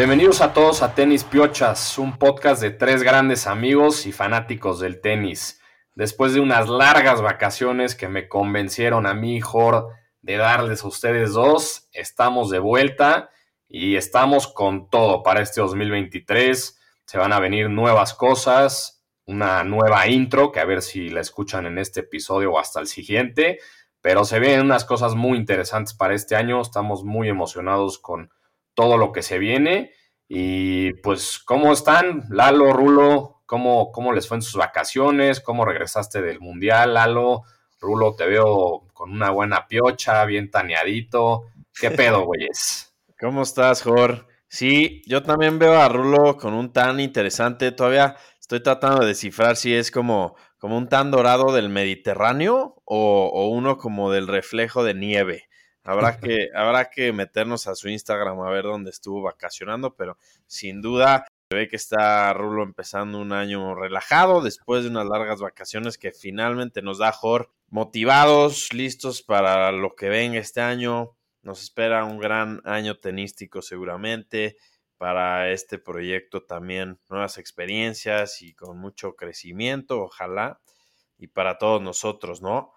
Bienvenidos a todos a Tenis Piochas, un podcast de tres grandes amigos y fanáticos del tenis. Después de unas largas vacaciones que me convencieron a mí, Jor, de darles a ustedes dos, estamos de vuelta y estamos con todo para este 2023. Se van a venir nuevas cosas, una nueva intro, que a ver si la escuchan en este episodio o hasta el siguiente. Pero se ven unas cosas muy interesantes para este año. Estamos muy emocionados con todo lo que se viene. Y pues, ¿cómo están? Lalo, Rulo, ¿cómo, cómo les fue en sus vacaciones? ¿Cómo regresaste del Mundial, Lalo? Rulo, te veo con una buena piocha, bien taneadito. ¿Qué pedo, güeyes? ¿Cómo estás, Jor? Sí, yo también veo a Rulo con un tan interesante. Todavía estoy tratando de descifrar si es como, como un tan dorado del Mediterráneo o, o uno como del reflejo de nieve. Habrá que, habrá que meternos a su Instagram a ver dónde estuvo vacacionando, pero sin duda se ve que está Rulo empezando un año relajado después de unas largas vacaciones que finalmente nos da Jor motivados, listos para lo que venga este año. Nos espera un gran año tenístico seguramente. Para este proyecto también nuevas experiencias y con mucho crecimiento, ojalá. Y para todos nosotros, ¿no?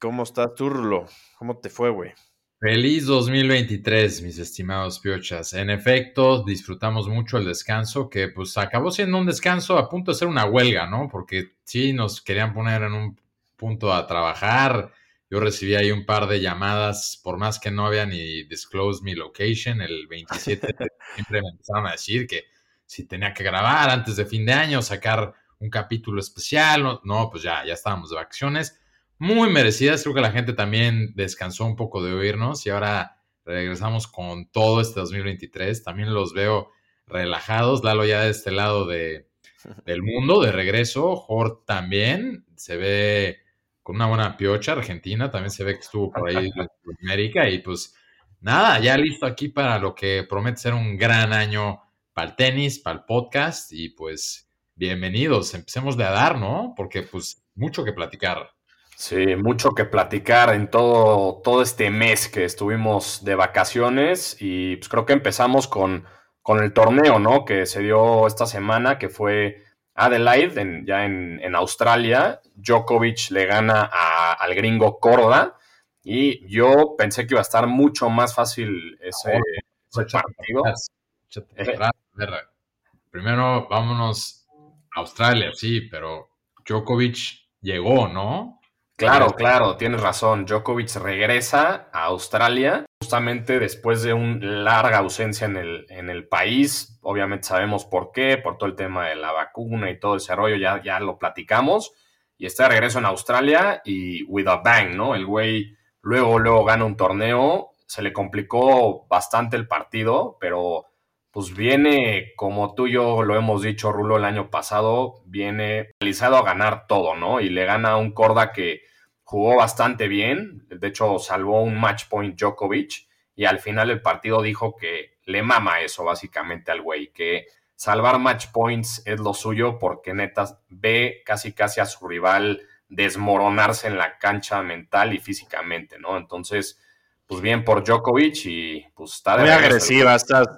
¿Cómo estás, Turlo? ¿Cómo te fue, güey? Feliz 2023, mis estimados piochas. En efecto, disfrutamos mucho el descanso, que pues acabó siendo un descanso a punto de ser una huelga, ¿no? Porque sí nos querían poner en un punto a trabajar. Yo recibí ahí un par de llamadas, por más que no había ni disclosed mi location, el 27 siempre me empezaron a decir que si tenía que grabar antes de fin de año, sacar un capítulo especial, no, no pues ya, ya estábamos de vacaciones muy merecidas. Creo que la gente también descansó un poco de oírnos y ahora regresamos con todo este 2023. También los veo relajados. Lalo ya de este lado de, del mundo, de regreso. Jort también se ve con una buena piocha. Argentina también se ve que estuvo por ahí en América. Y pues nada, ya listo aquí para lo que promete ser un gran año para el tenis, para el podcast. Y pues bienvenidos. Empecemos de a dar, ¿no? Porque pues mucho que platicar. Sí, mucho que platicar en todo, todo este mes que estuvimos de vacaciones y pues creo que empezamos con, con el torneo, ¿no? Que se dio esta semana, que fue Adelaide, ya en, Australia. Djokovic le gana al gringo Corda y yo pensé que iba a estar mucho más fácil ese, partido. Primero vámonos a Australia, sí, pero Djokovic llegó, ¿no? Claro, claro, tienes razón. Djokovic regresa a Australia justamente después de una larga ausencia en el, en el país. Obviamente sabemos por qué, por todo el tema de la vacuna y todo ese rollo, ya, ya lo platicamos. Y está de regreso en Australia y with a bang, ¿no? El güey luego, luego gana un torneo. Se le complicó bastante el partido, pero pues viene, como tú y yo lo hemos dicho, Rulo, el año pasado, viene realizado a ganar todo, ¿no? Y le gana a un Corda que jugó bastante bien, de hecho salvó un match point Djokovic y al final el partido dijo que le mama eso básicamente al güey, que salvar match points es lo suyo porque neta ve casi casi a su rival desmoronarse en la cancha mental y físicamente, ¿no? Entonces, pues bien por Djokovic y pues está de muy agresiva estas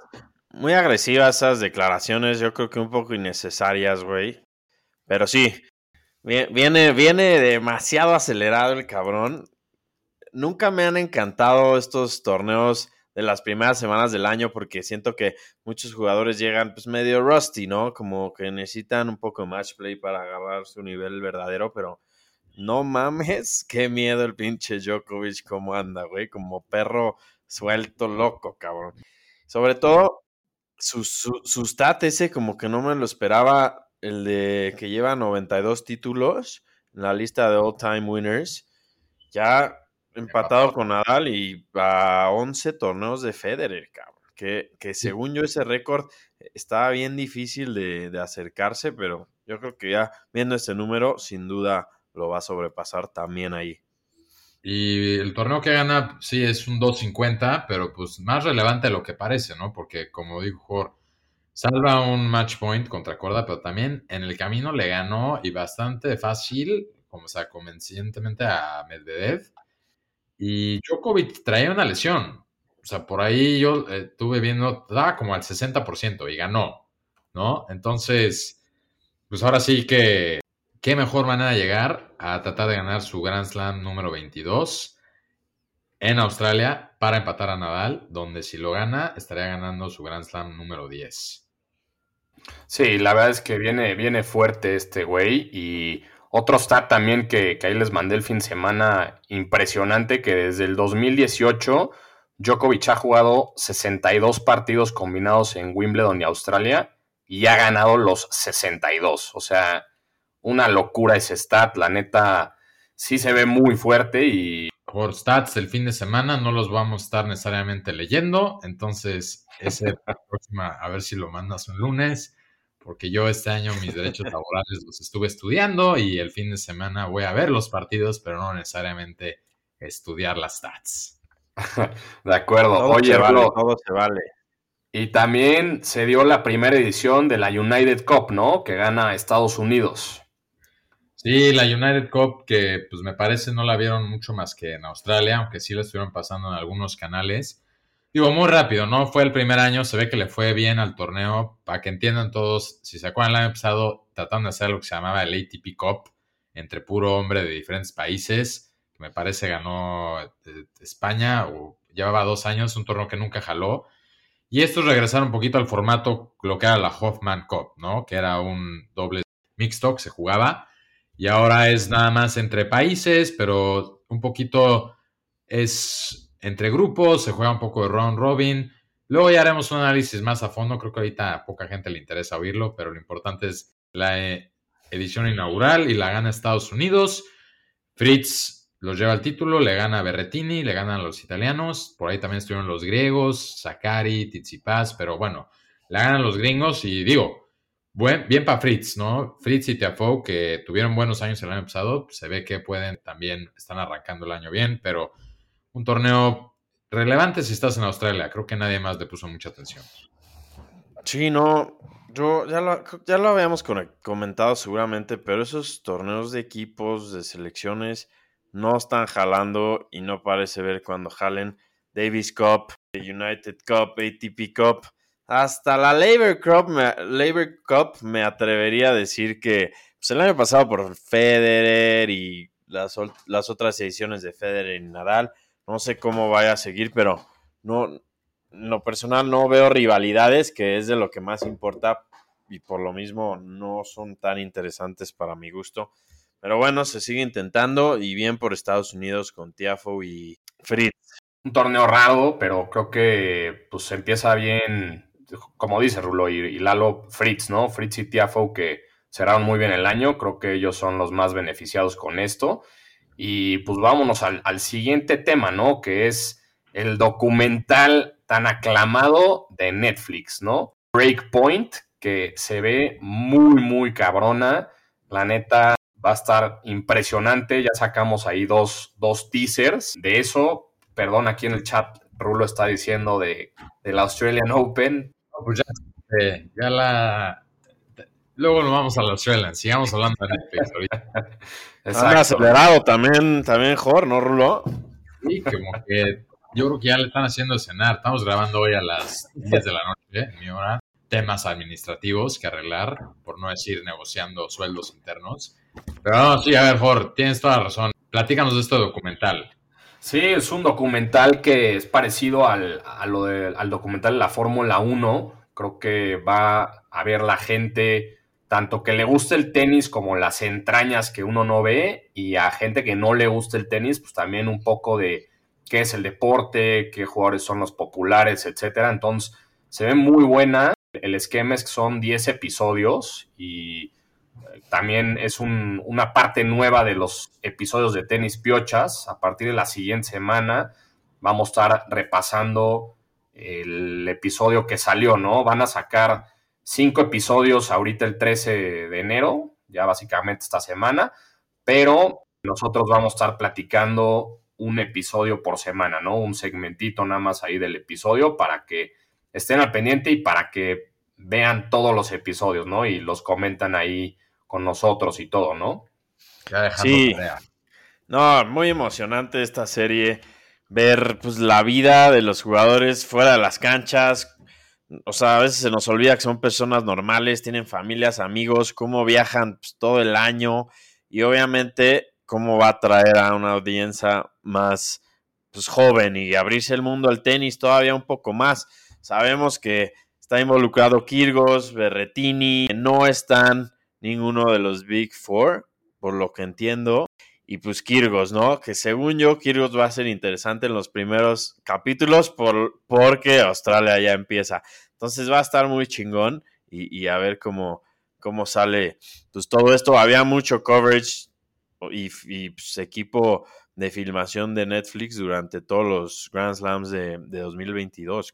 muy agresivas esas declaraciones, yo creo que un poco innecesarias, güey. Pero sí, Viene, viene demasiado acelerado el cabrón. Nunca me han encantado estos torneos de las primeras semanas del año porque siento que muchos jugadores llegan pues medio rusty, ¿no? Como que necesitan un poco de match play para agarrar su nivel verdadero, pero no mames, qué miedo el pinche Djokovic cómo anda, güey, como perro suelto loco, cabrón. Sobre todo su, su, su ese como que no me lo esperaba el de que lleva 92 títulos en la lista de all-time winners, ya empatado con Nadal y a 11 torneos de Federer, cabrón. Que, que según yo ese récord estaba bien difícil de, de, acercarse, pero yo creo que ya viendo ese número, sin duda lo va a sobrepasar también ahí. Y el torneo que gana, sí, es un 250, pero pues más relevante de lo que parece, ¿no? Porque como dijo Jorge, Salva un match point contra Corda, pero también en el camino le ganó y bastante fácil, como sea, convencientemente a Medvedev. Y Djokovic traía una lesión. o sea, por ahí yo eh, estuve viendo, daba como al 60% y ganó, ¿no? Entonces, pues ahora sí que, qué mejor manera de llegar a tratar de ganar su Grand Slam número 22 en Australia para empatar a Nadal, donde si lo gana estaría ganando su Grand Slam número 10. Sí, la verdad es que viene, viene fuerte este güey y otro stat también que, que ahí les mandé el fin de semana impresionante, que desde el 2018 Djokovic ha jugado 62 partidos combinados en Wimbledon y Australia y ha ganado los 62. O sea, una locura ese stat. La neta, sí se ve muy fuerte y... Por stats del fin de semana no los vamos a estar necesariamente leyendo. Entonces, ese próxima, a ver si lo mandas un lunes. Porque yo este año mis derechos laborales los estuve estudiando y el fin de semana voy a ver los partidos, pero no necesariamente estudiar las stats. de acuerdo. Todo Oye, se vale, todo se vale. y también se dio la primera edición de la United Cup, ¿no? Que gana Estados Unidos. Sí, la United Cup, que pues me parece no la vieron mucho más que en Australia, aunque sí la estuvieron pasando en algunos canales. Digo, muy rápido, ¿no? Fue el primer año, se ve que le fue bien al torneo. Para que entiendan todos, si se acuerdan, el año pasado trataron de hacer lo que se llamaba el ATP Cup, entre puro hombre de diferentes países, que me parece ganó eh, España, o llevaba dos años, un torneo que nunca jaló. Y estos regresaron un poquito al formato, lo que era la Hoffman Cup, ¿no? Que era un doble mixto que se jugaba. Y ahora es nada más entre países, pero un poquito es entre grupos, se juega un poco de round robin. Luego ya haremos un análisis más a fondo, creo que ahorita a poca gente le interesa oírlo, pero lo importante es la eh, edición inaugural y la gana Estados Unidos. Fritz los lleva al título, le gana a Berretini, le ganan a los italianos, por ahí también estuvieron los griegos, Sakari, Tsitsipas, pero bueno, la ganan los gringos y digo, buen, bien para Fritz, ¿no? Fritz y Tiafoe, que tuvieron buenos años el año pasado, se ve que pueden también, están arrancando el año bien, pero un torneo relevante si estás en Australia, creo que nadie más le puso mucha atención. Sí, no, yo ya lo, ya lo habíamos comentado seguramente, pero esos torneos de equipos, de selecciones, no están jalando y no parece ver cuando jalen Davis Cup, United Cup, ATP Cup, hasta la Labor Cup, me, Labor Cup me atrevería a decir que pues, el año pasado por Federer y las, las otras ediciones de Federer y Nadal, no sé cómo vaya a seguir, pero no, en lo personal no veo rivalidades, que es de lo que más importa y por lo mismo no son tan interesantes para mi gusto. Pero bueno, se sigue intentando y bien por Estados Unidos con Tiafo y Fritz. Un torneo raro, pero creo que pues empieza bien, como dice Rulo y, Lalo, Fritz, ¿no? Fritz y Tiafoe que cerraron muy bien el año, creo que ellos son los más beneficiados con esto. Y pues vámonos al, siguiente tema, ¿no? Que es el documental tan aclamado de Netflix, ¿no? Breakpoint, que se ve muy, muy cabrona. La neta va a estar impresionante. Ya sacamos ahí dos, dos teasers de eso. Perdón, aquí en el chat Rulo está diciendo de, del Australian Open. No, pues ya, eh, ya la. Luego nos vamos a la Australian. Sigamos hablando de Netflix ahorita. Anda acelerado también, también Jor, ¿no, Rulo? Sí, como que yo creo que ya le están haciendo cenar. Estamos grabando hoy a las 10 de la noche, en mi hora. Temas administrativos que arreglar, por no decir negociando sueldos internos. Pero no, sí, a ver, Ford, tienes toda la razón. Platícanos de este documental. Sí, es un documental que es parecido al, a lo de- al documental de la Fórmula 1. Creo que va a ver la gente, tanto que le guste el tenis como las entrañas que uno no ve, y a gente que no le guste el tenis, pues también un poco de qué es el deporte, qué jugadores son los populares, etcétera. Entonces, se ve muy buena. El esquema es que son 10 episodios y también es un- una parte nueva de los episodios de tenis piochas. A partir de la siguiente semana vamos a estar repasando el episodio que salió, ¿no? Van a sacar cinco episodios ahorita el 13 de enero, ya básicamente esta semana, pero nosotros vamos a estar platicando un episodio por semana, ¿no? Un segmentito nada más ahí del episodio para que estén al pendiente y para que vean todos los episodios, ¿no? Y los comentan ahí con nosotros y todo, ¿no? Ya Sí. tarea. No, muy emocionante esta serie. ver pues, la vida de los jugadores fuera de las canchas. O sea, a veces se nos olvida que son personas normales, tienen familias, amigos, cómo viajan pues, todo el año y obviamente cómo va a traer a una audiencia más pues, joven y abrirse el mundo al tenis todavía un poco más. Sabemos que está involucrado Kirgos, Berretini, no están ninguno de los Big Four, por lo que entiendo. Y pues Kirgos, ¿no? Que según yo, Kirgos va a ser interesante en los primeros capítulos por, porque Australia ya empieza. Entonces va a estar muy chingón y, a ver cómo, cómo sale pues todo esto. Había mucho coverage y, y pues, equipo de filmación de Netflix durante todos los Grand Slams de, de 2022.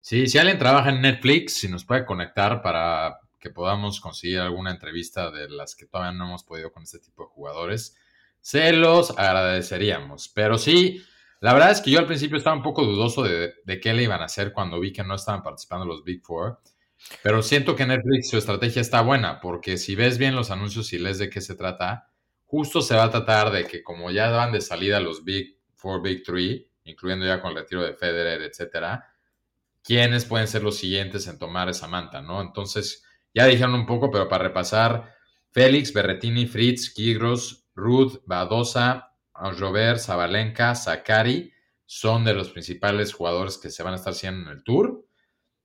Sí, si alguien trabaja en Netflix, si nos puede conectar para que podamos conseguir alguna entrevista de las que todavía no hemos podido con este tipo de jugadores, se los agradeceríamos. Pero sí, la verdad es que yo al principio estaba un poco dudoso de, qué le iban a hacer cuando vi que no estaban participando los Big Four. Pero siento que Netflix su estrategia está buena, porque si ves bien los anuncios y lees de qué se trata, justo se va a tratar de que como ya van de salida los Big Four, Big Three, incluyendo ya con el retiro de Federer, etcétera, quiénes pueden ser los siguientes en tomar esa manta, ¿no? Entonces, ya dijeron un poco, pero para repasar, Félix, Berretini, Fritz, Kigros, Ruth, Badosa, Robert, Zabalenka, Zakari, son de los principales jugadores que se van a estar haciendo en el tour.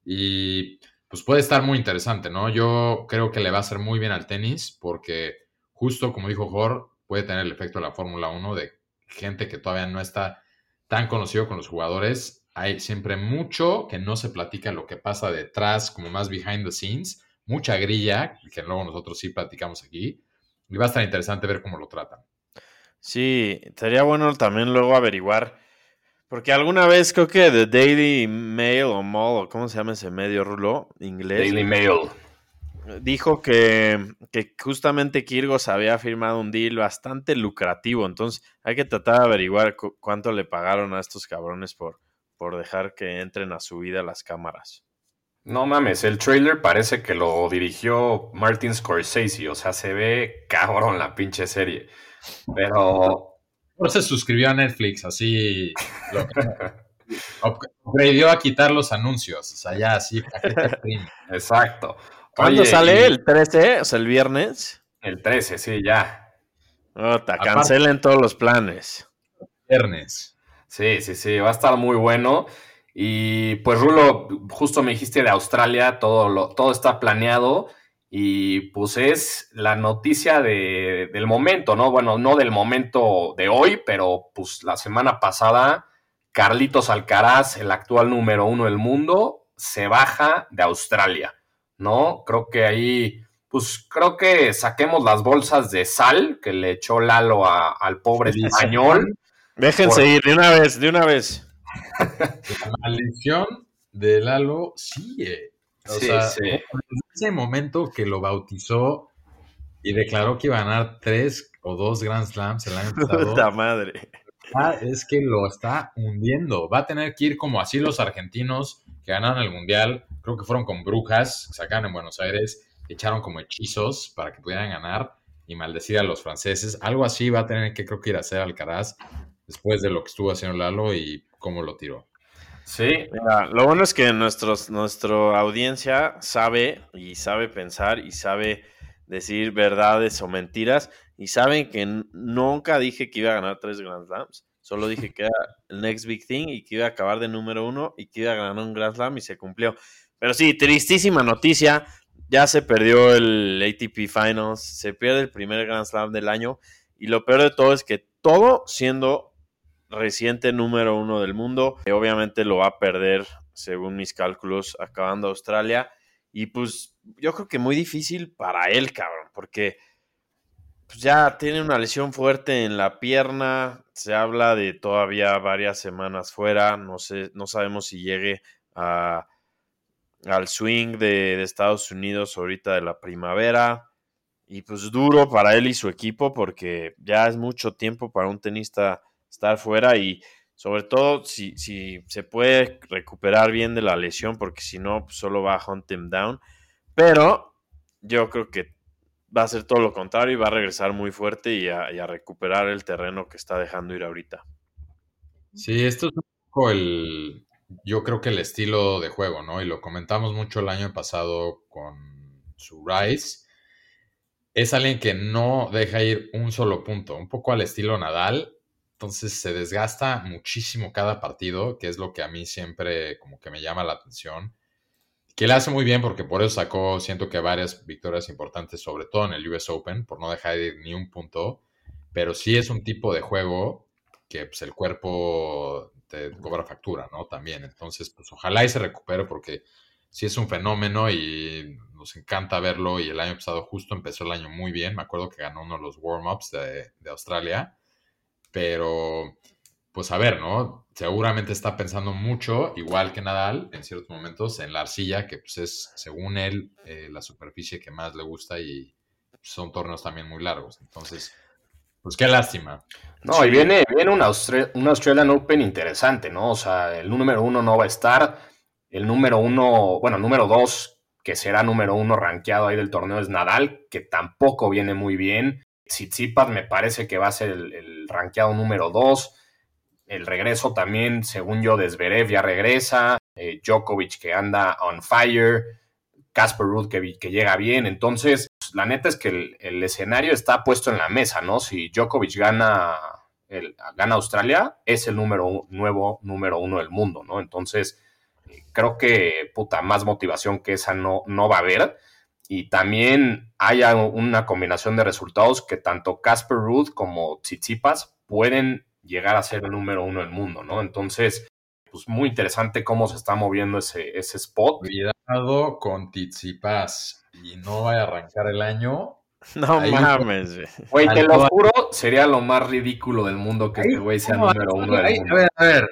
Y pues puede estar muy interesante, ¿no? Yo creo que le va a hacer muy bien al tenis porque justo como dijo Jor, puede tener el efecto de la Fórmula 1 de gente que todavía no está tan conocido con los jugadores. Hay siempre mucho que no se platica lo que pasa detrás, como más behind the scenes, mucha grilla, que luego nosotros sí platicamos aquí. Y va a estar interesante ver cómo lo tratan. Sí, sería bueno también luego averiguar, porque alguna vez creo que The Daily Mail o Mall, ¿cómo se llama ese medio rulo inglés? Daily Mail dijo que, justamente Kirgos había firmado un deal bastante lucrativo, entonces hay que tratar de averiguar cuánto le pagaron a estos cabrones por, por dejar que entren a su vida las cámaras. No mames, el trailer parece que lo dirigió Martin Scorsese, o sea, se ve cabrón la pinche serie. Pero. Por se suscribió a Netflix, así. Lo, a quitar los anuncios, o sea, ya así, Exacto. ¿Cuándo sale? ¿El 13? O sea, el viernes. El 13, sí, ya. Ota, cancelen todos los planes. Viernes. Sí, sí, sí, va a estar muy bueno. Y pues, Rulo, justo me dijiste de Australia, todo, lo, todo está planeado. Y pues es la noticia de, del momento, ¿no? Bueno, no del momento de hoy, pero pues la semana pasada, Carlitos Alcaraz, el actual número uno del mundo, se baja de Australia. ¿no? Creo que ahí, pues creo que saquemos las bolsas de sal que le echó Lalo al pobre español. Déjense ir de una vez, de una vez. La maldición de Lalo sigue. O sea, ese momento que lo bautizó y declaró que iba a ganar tres o dos Grand Slams el año pasado. Puta madre. es que lo está hundiendo. Va a tener que ir como así los argentinos que ganaron el Mundial, creo que fueron con brujas, sacaron en Buenos Aires, echaron como hechizos para que pudieran ganar y maldecir a los franceses. Algo así va a tener que creo que ir a hacer Alcaraz después de lo que estuvo haciendo Lalo y cómo lo tiró. Sí, lo bueno es que nuestros, nuestra audiencia sabe y sabe pensar y sabe decir verdades o mentiras y saben que nunca dije que iba a ganar tres Grand Slams. Solo dije que era el next big thing y que iba a acabar de número uno y que iba a ganar un Grand Slam y se cumplió. Pero sí, tristísima noticia. Ya se perdió el ATP Finals, se pierde el primer Grand Slam del año y lo peor de todo es que todo siendo reciente número uno del mundo, obviamente lo va a perder según mis cálculos acabando Australia. Y pues yo creo que muy difícil para él, cabrón, porque pues ya tiene una lesión fuerte en la pierna, se habla de todavía varias semanas fuera, no sé, no sabemos si llegue a, al swing de, Estados Unidos ahorita de la primavera. Y pues duro para él y su equipo porque ya es mucho tiempo para un tenista estar fuera y sobre todo si, si se puede recuperar bien de la lesión porque si no pues solo va a hunt him down. Pero yo creo que va a ser todo lo contrario y va a regresar muy fuerte y a, recuperar el terreno que está dejando ir ahorita. Sí, esto es un poco el, yo creo que el estilo de juego, ¿no? Y lo comentamos mucho el año pasado con su Rice. Es alguien que no deja ir un solo punto, un poco al estilo Nadal. Entonces se desgasta muchísimo cada partido, que es lo que a mí siempre como que me llama la atención. Que le hace muy bien porque por eso sacó, siento que varias victorias importantes, sobre todo en el US Open, por no dejar ir ni un punto. Pero sí es un tipo de juego que pues, el cuerpo te cobra factura, ¿no? También. Entonces, pues ojalá y se recupere porque sí es un fenómeno y nos encanta verlo. Y el año pasado justo empezó el año muy bien. Me acuerdo que ganó uno de los warm-ups de, de Australia. Pero, pues a ver, ¿no? Seguramente está pensando mucho, igual que Nadal, en ciertos momentos, en la arcilla, que pues es, según él, eh, la superficie que más le gusta y son torneos también muy largos. Entonces, pues qué lástima. No, y viene, viene un, Australian Open interesante, ¿no? O sea, el número uno no va a estar. El número uno, bueno, número dos, que será número uno rankeado ahí del torneo, es Nadal, que tampoco viene muy bien. Tsitsipas me parece que va a ser el, el rankeado número dos. El regreso también, según yo, de Zverev ya regresa. Eh, Djokovic que anda on fire. Casper Ruud que, llega bien. Entonces, la neta es que el, escenario está puesto en la mesa, ¿no? Si Djokovic gana, gana Australia, es el número nuevo número uno del mundo, ¿no? Entonces, creo que, puta, más motivación que esa no, no va a haber. Y también hay una combinación de resultados que tanto Casper Ruud como Tsitsipas pueden llegar a ser el número uno del mundo, ¿no? Entonces, pues muy interesante cómo se está moviendo ese, ese spot. Cuidado con Tsitsipas y no vaya a arrancar el año. No mames, güey. te lo juro, sería lo más ridículo del mundo que este güey sea número uno del mundo. A ver, a ver,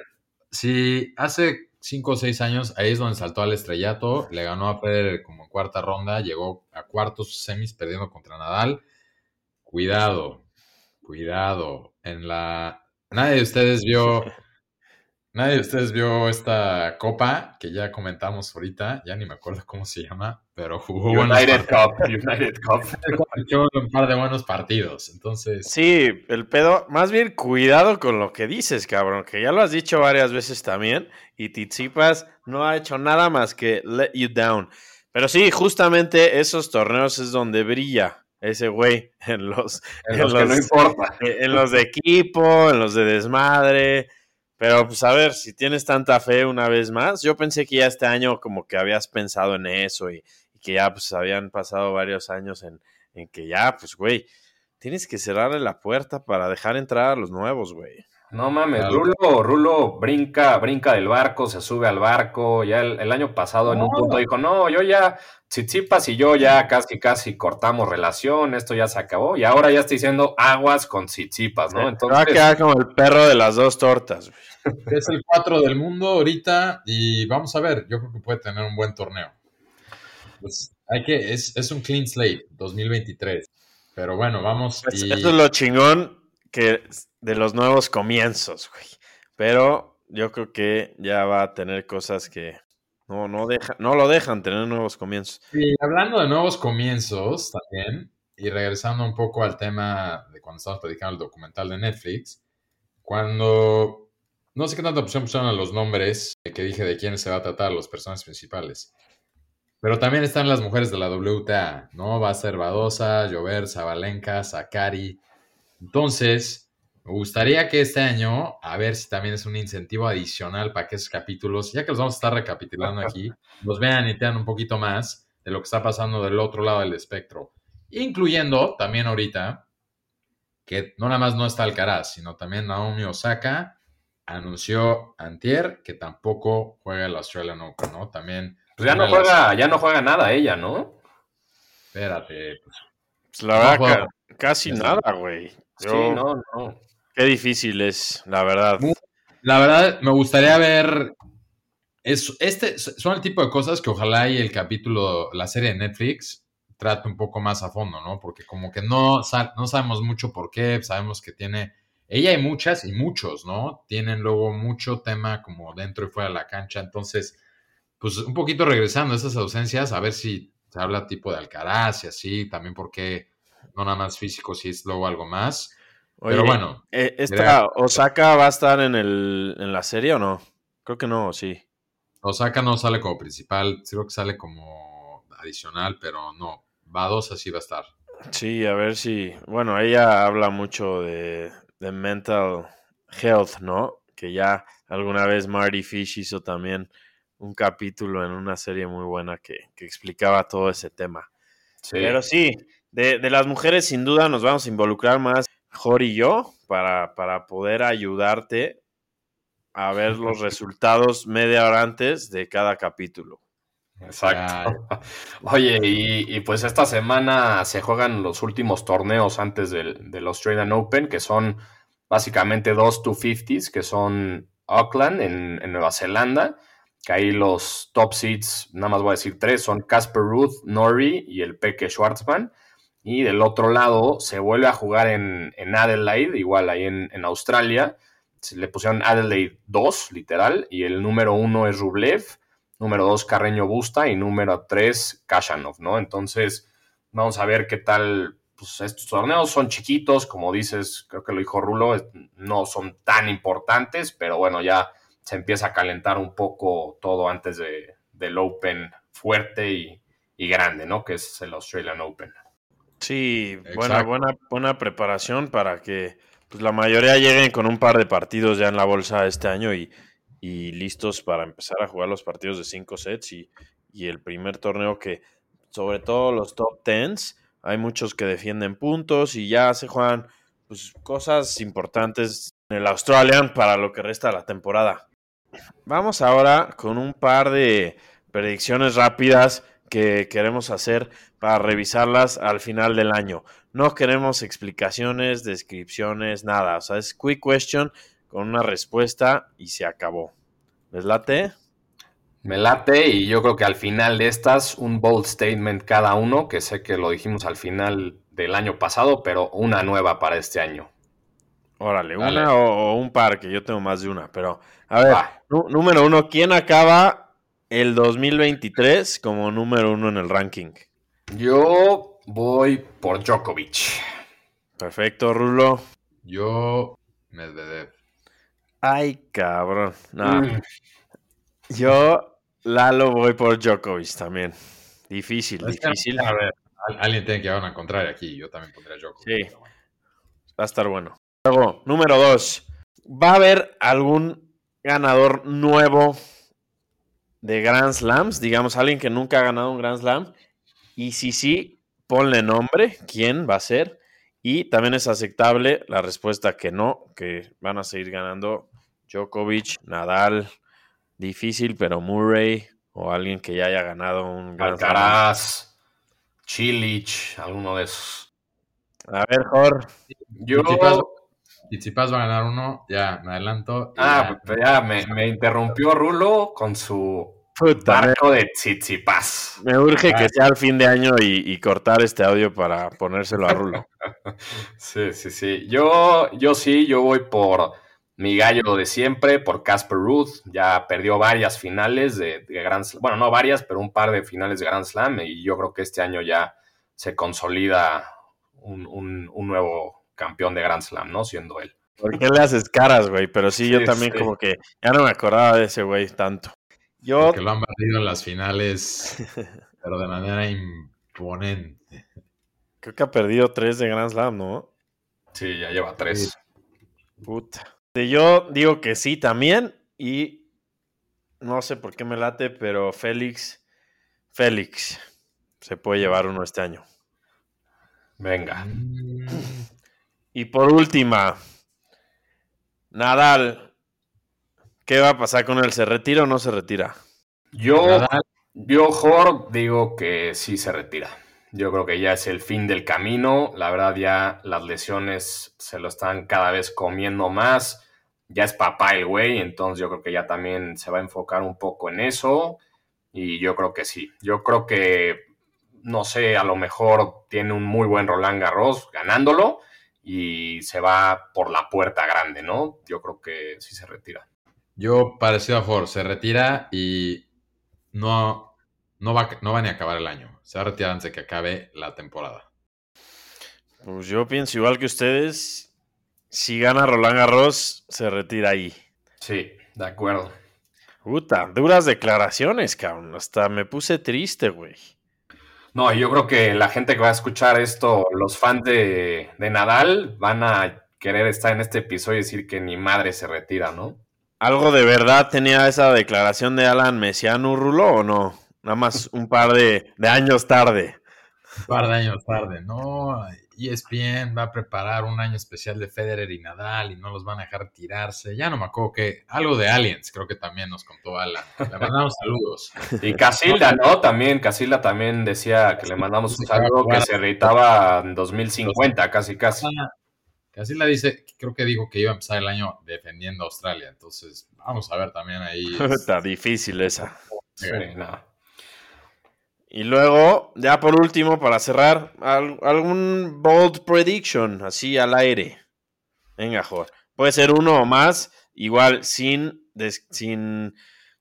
si hace cinco o seis años, ahí es donde saltó al estrellato, le ganó a Federer como en cuarta ronda, llegó a cuartos semis perdiendo contra Nadal. Cuidado, cuidado. En la. Nadie de ustedes vio Nadie de ustedes vio esta copa que ya comentamos ahorita, ya ni me acuerdo cómo se llama, pero jugó United Cup, United Cup. un par de buenos partidos, entonces. Sí, el pedo, más bien cuidado con lo que dices, cabrón, que ya lo has dicho varias veces también, y Tizipas no ha hecho nada más que let you down. Pero sí, justamente esos torneos es donde brilla ese güey en los, en, los, que no importa. En los de equipo, en los de desmadre pero pues a ver, si tienes tanta fe una vez más, yo pensé que ya este año como que habías pensado en eso y, que ya pues habían pasado varios años en, en que ya, pues güey, tienes que cerrarle la puerta para dejar entrar a los nuevos, güey. No mames, Rulo, Rulo brinca, brinca del barco, se sube al barco. Ya el, año pasado en un punto dijo, no, yo ya, Chichipas y yo ya casi, casi cortamos relación, esto ya se acabó. Y ahora ya estoy diciendo aguas con Chichipas, ¿no? Entonces, va a quedar como el perro de las dos tortas. Es el 4 del mundo ahorita y vamos a ver, yo creo que puede tener un buen torneo. Pues hay que, es, es un clean slate 2023. Pero bueno, vamos. Y... Eso es lo chingón que de los nuevos comienzos, güey. Pero yo creo que ya va a tener cosas que no, no, deja, no lo dejan tener nuevos comienzos. Y hablando de nuevos comienzos también, y regresando un poco al tema de cuando estábamos predicando el documental de Netflix, cuando no sé qué tanta opción pusieron a los nombres que dije de quiénes se va a tratar, los personajes principales. Pero también están las mujeres de la WTA, ¿no? Va a ser Badosa, Llover, Zabalenka, Sakari, entonces, me gustaría que este año, a ver si también es un incentivo adicional para que esos capítulos, ya que los vamos a estar recapitulando aquí, los vean y tengan un poquito más de lo que está pasando del otro lado del espectro. Incluyendo también ahorita que no nada más no está Alcaraz, sino también Naomi Osaka anunció antier que tampoco juega el Australian Open, ¿no? También... Pues ya no juega, ya no juega nada ella, ¿no? Espérate, pues. pues la verdad, casi nada, güey. Sí, no, no. Qué difícil es, la verdad. La verdad, me gustaría ver. Es, este son el tipo de cosas que ojalá y el capítulo, la serie de Netflix, trate un poco más a fondo, ¿no? Porque como que no, no sabemos mucho por qué, sabemos que tiene. Ella hay muchas y muchos, ¿no? Tienen luego mucho tema como dentro y fuera de la cancha. Entonces, pues un poquito regresando a esas ausencias, a ver si se habla tipo de Alcaraz y así, también porque no nada más físico, si es luego algo más. Pero bueno. eh, esta Osaka va a estar en, el, en la serie o no? Creo que no, sí. Osaka no sale como principal, creo que sale como adicional, pero no. Va a dos, así va a estar. Sí, a ver si. Bueno, ella habla mucho de, de mental health, ¿no? Que ya alguna vez Marty Fish hizo también un capítulo en una serie muy buena que, que explicaba todo ese tema. Sí. Pero sí, de, de, las mujeres sin duda nos vamos a involucrar más Jorge y yo para, para poder ayudarte a ver los resultados media hora antes de cada capítulo. Exacto. Oye, y, y, pues esta semana se juegan los últimos torneos antes del, del Australian Open, que son básicamente dos 250s, que son Auckland en, en, Nueva Zelanda, que ahí los top seeds, nada más voy a decir tres, son Casper Ruth, Norrie y el Peque Schwartzman. Y del otro lado se vuelve a jugar en, en Adelaide, igual ahí en, en, Australia. Se le pusieron Adelaide 2, literal, y el número uno es Rublev, número dos Carreño Busta y número tres Kashanov, ¿no? Entonces, vamos a ver qué tal. Pues estos torneos son chiquitos, como dices, creo que lo dijo Rulo, no son tan importantes, pero bueno, ya se empieza a calentar un poco todo antes de, del Open fuerte y, y grande, ¿no? Que es el Australian Open. Sí, buena, buena, buena preparación para que pues, la mayoría lleguen con un par de partidos ya en la bolsa este año y, y listos para empezar a jugar los partidos de cinco sets y, y, el primer torneo que, sobre todo los top tens, hay muchos que defienden puntos y ya se juegan pues, cosas importantes en el Australian para lo que resta de la temporada. Vamos ahora con un par de predicciones rápidas que queremos hacer para revisarlas al final del año. No queremos explicaciones, descripciones, nada. O sea, es quick question con una respuesta y se acabó. ¿Les late? Me late y yo creo que al final de estas un bold statement cada uno, que sé que lo dijimos al final del año pasado, pero una nueva para este año. Órale, Dale. una o, o, un par, que yo tengo más de una, pero a ver, número uno, ¿quién acaba el 2023 como número uno en el ranking? Yo voy por Djokovic. Perfecto, Rulo. Yo, Medvedev. Ay, cabrón. No. Mm. Yo, Lalo, voy por Djokovic también. Difícil, es difícil. A ver, alguien tiene que dar una contraria aquí. Yo también pondré a Djokovic. Sí. Bueno. Va a estar bueno. Luego, número dos. ¿Va a haber algún ganador nuevo de Grand Slams, digamos, alguien que nunca ha ganado un Grand Slam. Y si sí, ponle nombre, quién va a ser. Y también es aceptable la respuesta que no, que van a seguir ganando Djokovic, Nadal, difícil, pero Murray o alguien que ya haya ganado un Grand Alcaraz, Chilich, alguno de esos. A ver, Jor. Yo. Tsitsipas va a ganar uno, ya me adelanto. Ah, ya, ya me, me, interrumpió Rulo con su Puta, barco de Tsitsipas. Me urge ah, que sea el fin de año y, y, cortar este audio para ponérselo a Rulo. sí, sí, sí. Yo, yo sí, yo voy por mi gallo de siempre, por Casper Ruth. Ya perdió varias finales de, de Grand Slam. Bueno, no varias, pero un par de finales de Grand Slam. Y yo creo que este año ya se consolida un, un, un nuevo campeón de Grand Slam, ¿no? Siendo él. ¿Por qué le haces caras, güey? Pero sí, sí yo también sí. como que ya no me acordaba de ese güey tanto. Yo... Que lo han barrido en las finales, pero de manera imponente. Creo que ha perdido tres de Grand Slam, ¿no? Sí, ya lleva tres. Puta. Yo digo que sí también y no sé por qué me late, pero Félix, Félix se puede llevar uno este año. Venga. Y por última, Nadal. ¿Qué va a pasar con él? ¿Se retira o no se retira? Yo, Nadal. yo, Jor, digo que sí se retira. Yo creo que ya es el fin del camino. La verdad, ya las lesiones se lo están cada vez comiendo más. Ya es papá el güey, entonces yo creo que ya también se va a enfocar un poco en eso. Y yo creo que sí. Yo creo que, no sé, a lo mejor tiene un muy buen Roland Garros ganándolo y se va por la puerta grande, ¿no? Yo creo que sí se retira. Yo, parecido a Ford, se retira y no, no, va, no va ni a acabar el año. Se va a retirar antes de que acabe la temporada. Pues yo pienso igual que ustedes Si gana Roland Garros, se retira ahí. Sí, de acuerdo. Puta, duras declaraciones, cabrón. Hasta me puse triste, güey. No, yo creo que la gente que va a escuchar esto, los fans de, de Nadal, van a querer estar en este episodio y decir que ni madre se retira, ¿no? ¿Algo de verdad tenía esa declaración de Alan Messiano Rulo o no? Nada más un par de, de años tarde. Un par de años tarde, ¿no? ESPN va a preparar un año especial de Federer y Nadal y no los van a dejar tirarse. Ya no me acuerdo que algo de Aliens, creo que también nos contó Alan. Le mandamos saludos. Y Casilda, ¿no? También, Casilda también decía que le mandamos un saludo que se reitaba en 2050, casi, casi. Casilda dice, creo que dijo que iba a empezar el año defendiendo a Australia. Entonces, vamos a ver también ahí. Está difícil esa. Sí, no. Y luego, ya por último, para cerrar, al- algún bold prediction, así al aire. Venga, joder. Puede ser uno o más, igual sin, des- sin,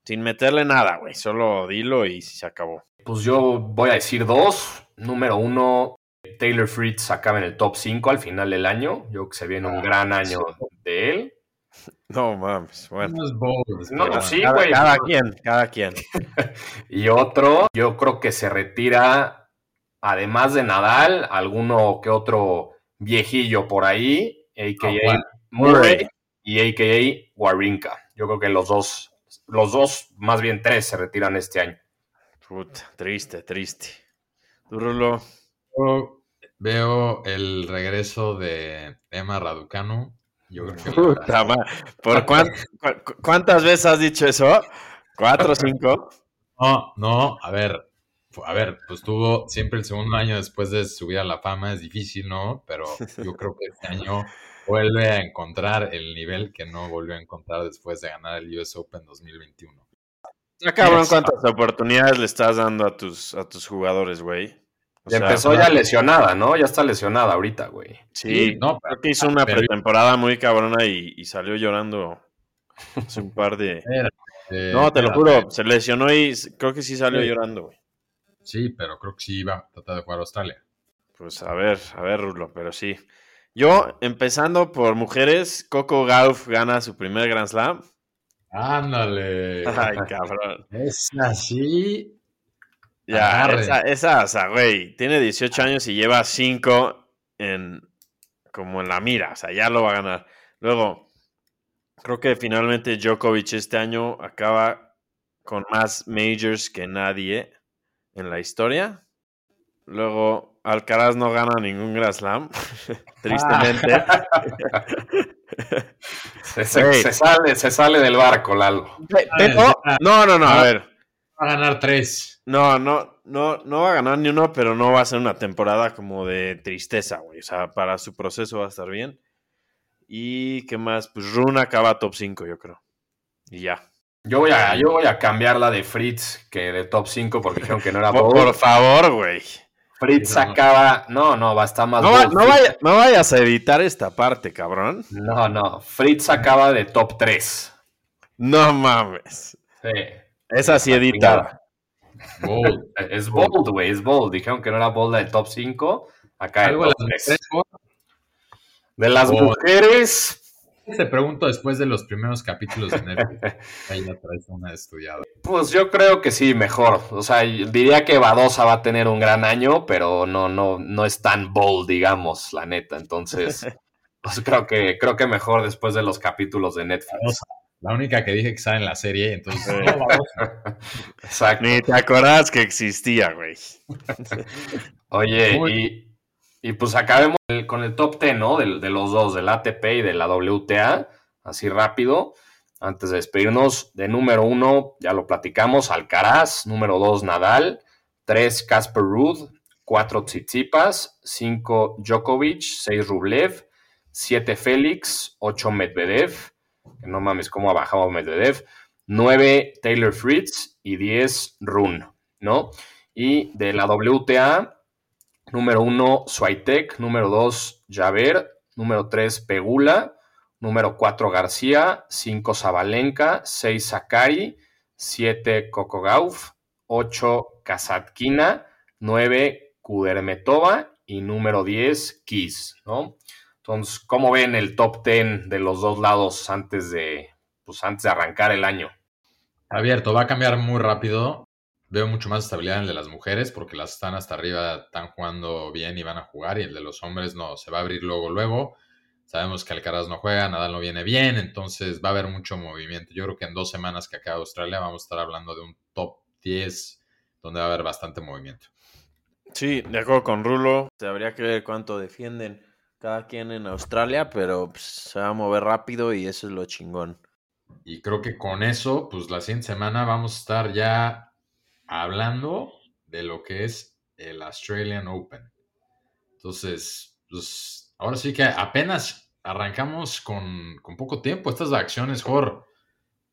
sin meterle nada, güey. Solo dilo y se acabó. Pues yo voy a decir dos. Número uno, Taylor Fritz acaba en el top 5 al final del año. Yo creo que se viene un Ah, gran año de él. No mames, bueno. No sí, Cada, güey. cada quien, cada quien. Y otro, yo creo que se retira, además de Nadal, alguno que otro viejillo por ahí, a.k.a. Ah, bueno. Murray y a.k.a. Warinka. Yo creo que los dos, los dos, más bien tres, se retiran este año. Puta, triste, triste. Tú, Rulo. Yo veo el regreso de Emma Raducanu. Yo creo que Puta ¿Por cuán- cu- cuántas veces has dicho eso? ¿Cuatro o cinco? No, no, a ver, a ver, pues tuvo siempre el segundo año después de subir a la fama, es difícil, ¿no? Pero yo creo que este año vuelve a encontrar el nivel que no volvió a encontrar después de ganar el US Open 2021. Ya cabrón, Yes. cuántas oportunidades le estás dando a tus, a tus jugadores, güey. O sea, empezó ya lesionada, ¿no? Ya está lesionada ahorita, güey. Sí, Sí, no, creo que hizo una pretemporada muy cabrona y, y salió llorando hace un par de... Eh, No, te lo juro, se lesionó y creo que sí salió Sí. llorando, güey. Sí, pero creo que sí iba a tratar de jugar a Australia. Pues a ver, a ver, Rulo, pero sí. Yo, empezando por mujeres, Coco Gauff gana su primer Grand Slam. Ándale. Ay, cabrón. Es así. Ya, esa, esa, o sea, güey, tiene 18 años y lleva 5 en, como en la mira, o sea, ya lo va a ganar. Luego, creo que finalmente Djokovic este año acaba con más majors que nadie en la historia. Luego, Alcaraz no gana ningún Grand Slam, tristemente. Se, se- sale, se sale del barco, Lalo. Pero, no, no, no, a ver. Va a ganar tres. No, no, no, no va a ganar ni uno, pero no va a ser una temporada como de tristeza, güey. O sea, para su proceso va a estar bien. Y qué más, pues Rune acaba top 5, yo creo. Y ya. Yo voy, a, yo voy a cambiarla de Fritz que de top 5 porque dijeron que no era Por, por favor, güey. Fritz acaba. No, no, va a estar más No, bold. vaya- no vayas a editar esta parte, cabrón. No, no. Fritz acaba de top 3. No mames. Sí. Esa sí La edita. Bold. Es bold, güey, es bold. Dijeron que no era bold del top 5. Acá de Algo de top las 3. mujeres, bold. De las Bold. mujeres, Te pregunto después de los primeros capítulos de Netflix. Ahí ya traes una estudiada. pues yo creo que sí, mejor. O sea, diría que Badosa va a tener un gran año, pero no, no, no es tan bold, digamos, la neta. Entonces, pues creo que, creo que mejor después de los capítulos de Netflix. La única que dije que estaba en la serie, entonces. Sí. no, vamos. Exacto. Ni te acordás que existía, güey. Oye, y, y pues acabemos el- con el top 10, ¿no? De, de los dos, del ATP y de la WTA, así rápido. Antes de despedirnos, de número uno, ya lo platicamos, Alcaraz, número dos, Nadal, tres, Casper Ruud, cuatro, Tsitsipas, cinco, Djokovic, seis, Rublev, siete, Félix, ocho, Medvedev, que no mames cómo ha bajado Medvedev, nueve, Taylor Fritz y diez, Rune, ¿no? Y de la WTA, Número uno, Swiatek. Número dos, Javer. Número tres, Pegula. Número cuatro, García. Cinco, Zabalenka. Seis, Sakari. Siete, Coco Gauff. Ocho, Kasatkina. Nueve, Kudermetova. Y número diez, Kiss, ¿no? Entonces, ¿cómo ven el top 10 de los dos lados antes de, pues, antes de arrancar el año? Abierto, va a cambiar muy rápido. Veo mucho más estabilidad en el de las mujeres porque las están hasta arriba, están jugando bien y van a jugar y el de los hombres no, se va a abrir luego, luego. Sabemos que Alcaraz no juega, Nadal no viene bien, entonces va a haber mucho movimiento. Yo creo que en dos semanas que acabe Australia vamos a estar hablando de un top 10 donde va a haber bastante movimiento. Sí, de acuerdo con Rulo. Habría que ver cuánto defienden cada quien en Australia, pero pues, se va a mover rápido y eso es lo chingón. Y creo que con eso, pues la siguiente semana vamos a estar ya hablando de lo que es el Australian Open. Entonces, pues ahora sí que apenas arrancamos con, poco tiempo estas acciones, Jor.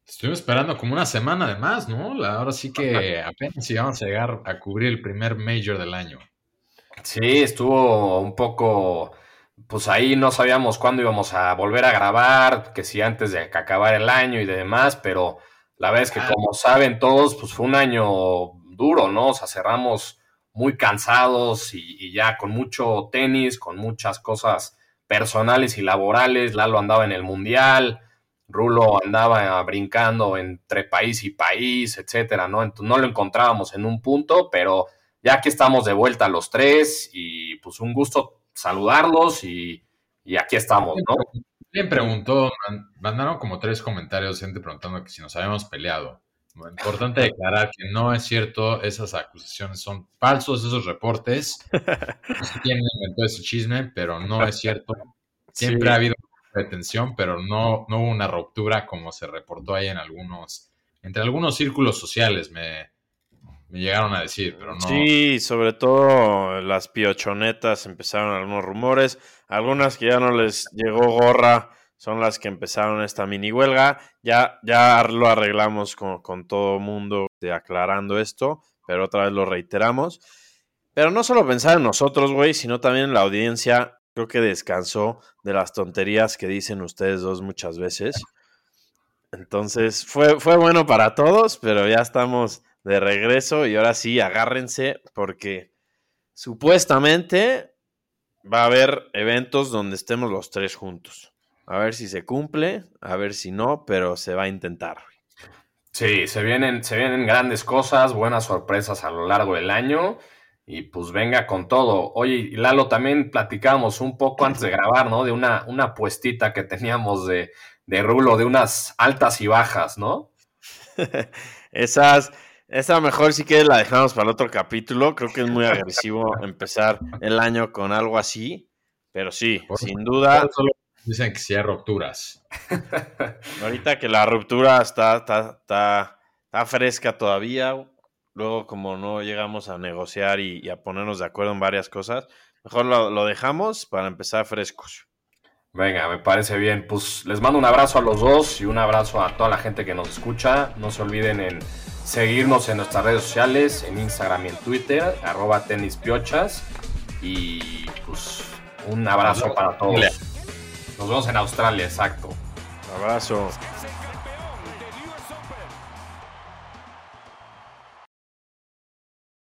Estuvimos esperando como una semana de más, ¿no? Ahora sí que apenas íbamos a llegar a cubrir el primer Major del año. Sí, estuvo un poco, pues ahí no sabíamos cuándo íbamos a volver a grabar, que si antes de que acabar el año y demás, pero la verdad es que ah. como saben todos, pues fue un año duro, ¿no? O sea, cerramos muy cansados y, y ya con mucho tenis, con muchas cosas personales y laborales. Lalo andaba en el Mundial Rulo andaba brincando entre país y país, etcétera, ¿no? Entonces no lo encontrábamos en un punto, pero ya que estamos de vuelta los tres y pues un gusto saludarlos y, aquí estamos, ¿no? Alguien preguntó, mandaron como tres comentarios, gente preguntando que si nos habíamos peleado. Importante declarar que no es cierto, esas acusaciones son falsos, esos reportes. No sé quién inventó ese chisme, pero no es cierto. Siempre ha habido retención, pero no, no hubo una ruptura como se reportó ahí en algunos, entre algunos círculos sociales, me, llegaron a decir, pero no. Sí, sobre todo las piochonetas empezaron algunos rumores, algunas que ya no les llegó gorra son las que empezaron esta mini huelga. Ya, ya lo arreglamos con, con todo mundo aclarando esto, pero otra vez lo reiteramos. Pero no solo pensar en nosotros, güey, sino también en la audiencia creo que descansó de las tonterías que dicen ustedes dos muchas veces. Entonces, fue, fue bueno para todos, pero ya estamos de regreso y ahora sí, agárrense porque supuestamente va a haber eventos donde estemos los tres juntos. A ver si se cumple, a ver si no, pero se va a intentar. Sí, se vienen, se vienen grandes cosas, buenas sorpresas a lo largo del año y pues venga con todo. Oye, Lalo, también platicamos un poco antes de grabar, ¿no? De una, una puestita que teníamos de, de rulo, de unas altas y bajas, ¿no? Esas, esa mejor si quieres la dejamos para el otro capítulo. Creo que es muy agresivo empezar el año con algo así, pero sí, sin duda. dicen que hay rupturas. Ahorita que la ruptura está, está, está, está fresca todavía, luego como no llegamos a negociar y, a ponernos de acuerdo en varias cosas, mejor lo, dejamos para empezar frescos. Venga, me parece bien. Pues les mando un abrazo a los dos y un abrazo a toda la gente que nos escucha. No se olviden en seguirnos en nuestras redes sociales, en Instagram y en Twitter, arroba tenispiochas. Y pues un abrazo para todos. Nos vemos en Australia, exacto. abrazo.